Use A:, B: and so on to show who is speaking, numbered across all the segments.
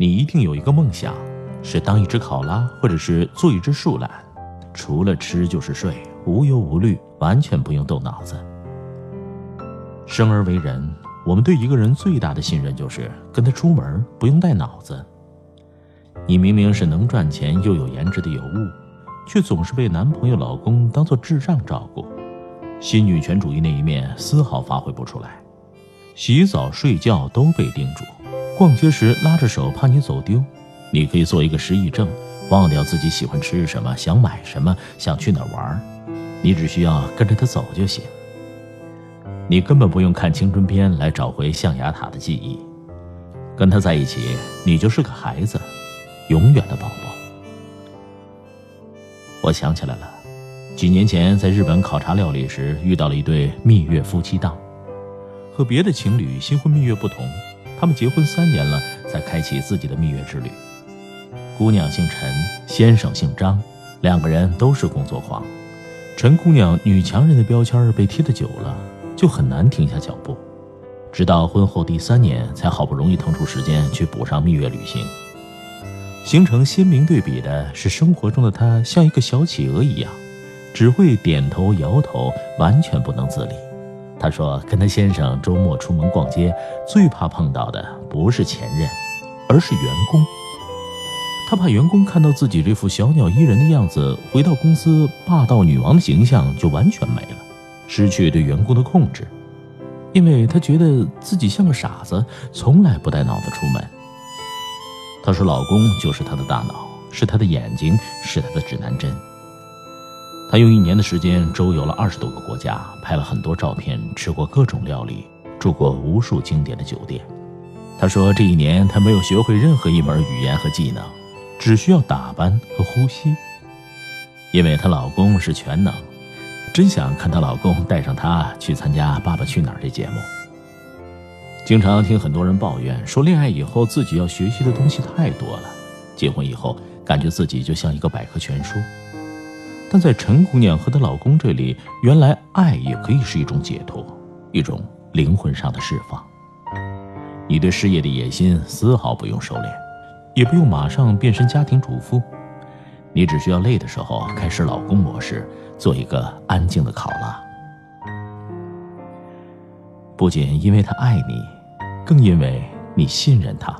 A: 你一定有一个梦想，是当一只考拉，或者是做一只树懒，除了吃就是睡，无忧无虑，完全不用动脑子。生而为人，我们对一个人最大的信任就是跟他出门不用带脑子。你明明是能赚钱又有颜值的尤物，却总是被男朋友、老公当做智障照顾，新女权主义那一面丝毫发挥不出来，洗澡、睡觉都被叮嘱。逛街时拉着手，怕你走丢。你可以做一个失忆症，忘掉自己喜欢吃什么，想买什么，想去哪玩你只需要跟着他走就行。你根本不用看青春片来找回象牙塔的记忆。跟他在一起，你就是个孩子，永远的宝宝。我想起来了，几年前在日本考察料理时，遇到了一对蜜月夫妻档。和别的情侣新婚蜜月不同。他们结婚三年了，才开启自己的蜜月之旅。姑娘姓陈，先生姓张，两个人都是工作狂。陈姑娘女强人的标签被贴得久了，就很难停下脚步。直到婚后第三年，才好不容易腾出时间去补上蜜月旅行。形成鲜明对比的是，生活中的她像一个小企鹅一样，只会点头摇头，完全不能自理。她说：“跟她先生周末出门逛街，最怕碰到的不是前任，而是员工。她怕员工看到自己这副小鸟依人的样子，回到公司霸道女王的形象就完全没了，失去对员工的控制。因为她觉得自己像个傻子，从来不带脑子出门。她说，老公就是她的大脑，是她的眼睛，是她的指南针。”她用一年的时间周游了二十多个国家，拍了很多照片，吃过各种料理，住过无数经典的酒店。她说，这一年她没有学会任何一门语言和技能，只需要打扮和呼吸，因为她老公是全能。真想看她老公带上她去参加《爸爸去哪儿》这节目。经常听很多人抱怨说，恋爱以后自己要学习的东西太多了，结婚以后感觉自己就像一个百科全书。但在陈姑娘和她老公这里，原来爱也可以是一种解脱，一种灵魂上的释放。你对事业的野心丝毫不用收敛，也不用马上变身家庭主妇，你只需要累的时候开始老公模式，做一个安静的考拉。不仅因为他爱你，更因为你信任他。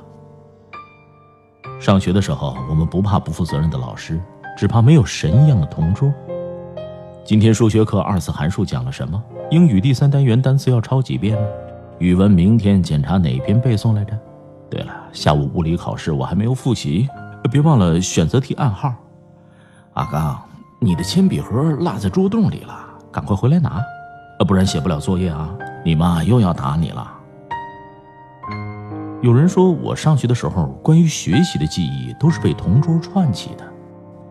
A: 上学的时候，我们不怕不负责任的老师。只怕没有神一样的同桌。今天数学课二次函数讲了什么？英语第三单元单词要抄几遍呢？语文明天检查哪篇背诵来着？对了，下午物理考试我还没有复习，别忘了选择题暗号。阿刚，你的铅笔盒落在桌洞里了，赶快回来拿，不然写不了作业啊！你妈又要打你了。有人说我上学的时候，关于学习的记忆都是被同桌串起的。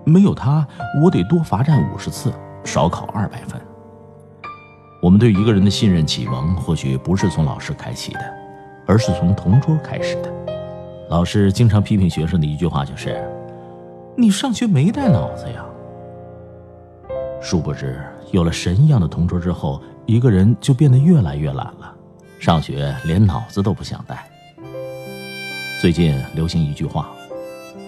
A: 没有他，我得多罚站五十次，少考二百分。我们对一个人的信任启蒙，或许不是从老师开启的，而是从同桌开始的。老师经常批评学生的一句话就是：“你上学没带脑子呀。”殊不知，有了神一样的同桌之后，一个人就变得越来越懒了，上学连脑子都不想带。最近流行一句话。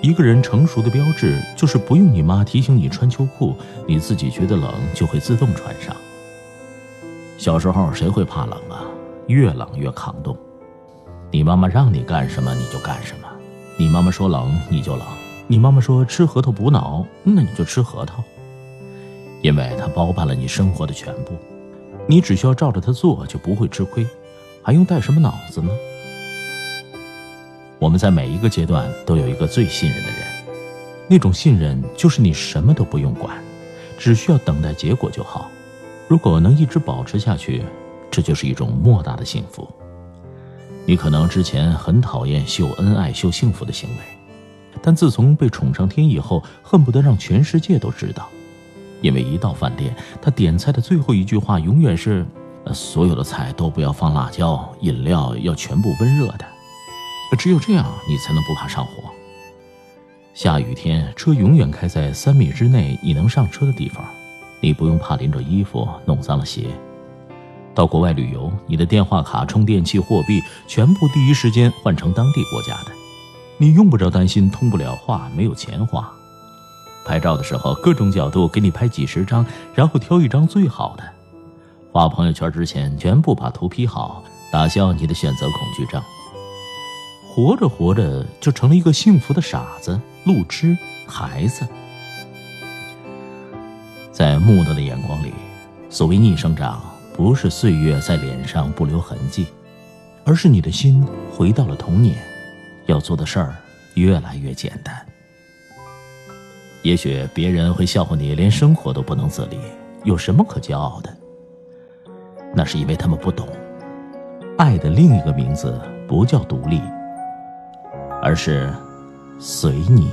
A: 一个人成熟的标志，就是不用你妈提醒你穿秋裤，你自己觉得冷就会自动穿上。小时候谁会怕冷啊？越冷越抗冻。你妈妈让你干什么你就干什么，你妈妈说冷你就冷，你妈妈说吃核桃补脑，那你就吃核桃。因为它包办了你生活的全部，你只需要照着它做就不会吃亏，还用带什么脑子呢？我们在每一个阶段都有一个最信任的人，那种信任就是你什么都不用管，只需要等待结果就好。如果能一直保持下去，这就是一种莫大的幸福。你可能之前很讨厌秀恩爱、秀幸福的行为，但自从被宠上天以后，恨不得让全世界都知道。因为一到饭店，他点菜的最后一句话永远是：“所有的菜都不要放辣椒，饮料要全部温热的。”只有这样，你才能不怕上火。下雨天，车永远开在三米之内你能上车的地方，你不用怕淋着衣服弄脏了鞋。到国外旅游，你的电话卡、充电器、货币全部第一时间换成当地国家的，你用不着担心通不了话、没有钱花。拍照的时候，各种角度给你拍几十张，然后挑一张最好的，发朋友圈之前全部把图 P 好，打消你的选择恐惧症。活着活着就成了一个幸福的傻子、路痴、孩子。在木讷的眼光里，所谓逆生长。不是岁月在脸上不留痕迹，而是你的心回到了童年，要做的事儿越来越简单。也许别人会笑话你，连生活都不能自理，有什么可骄傲的？那是因为他们不懂，爱的另一个名字不叫独立，而是随你。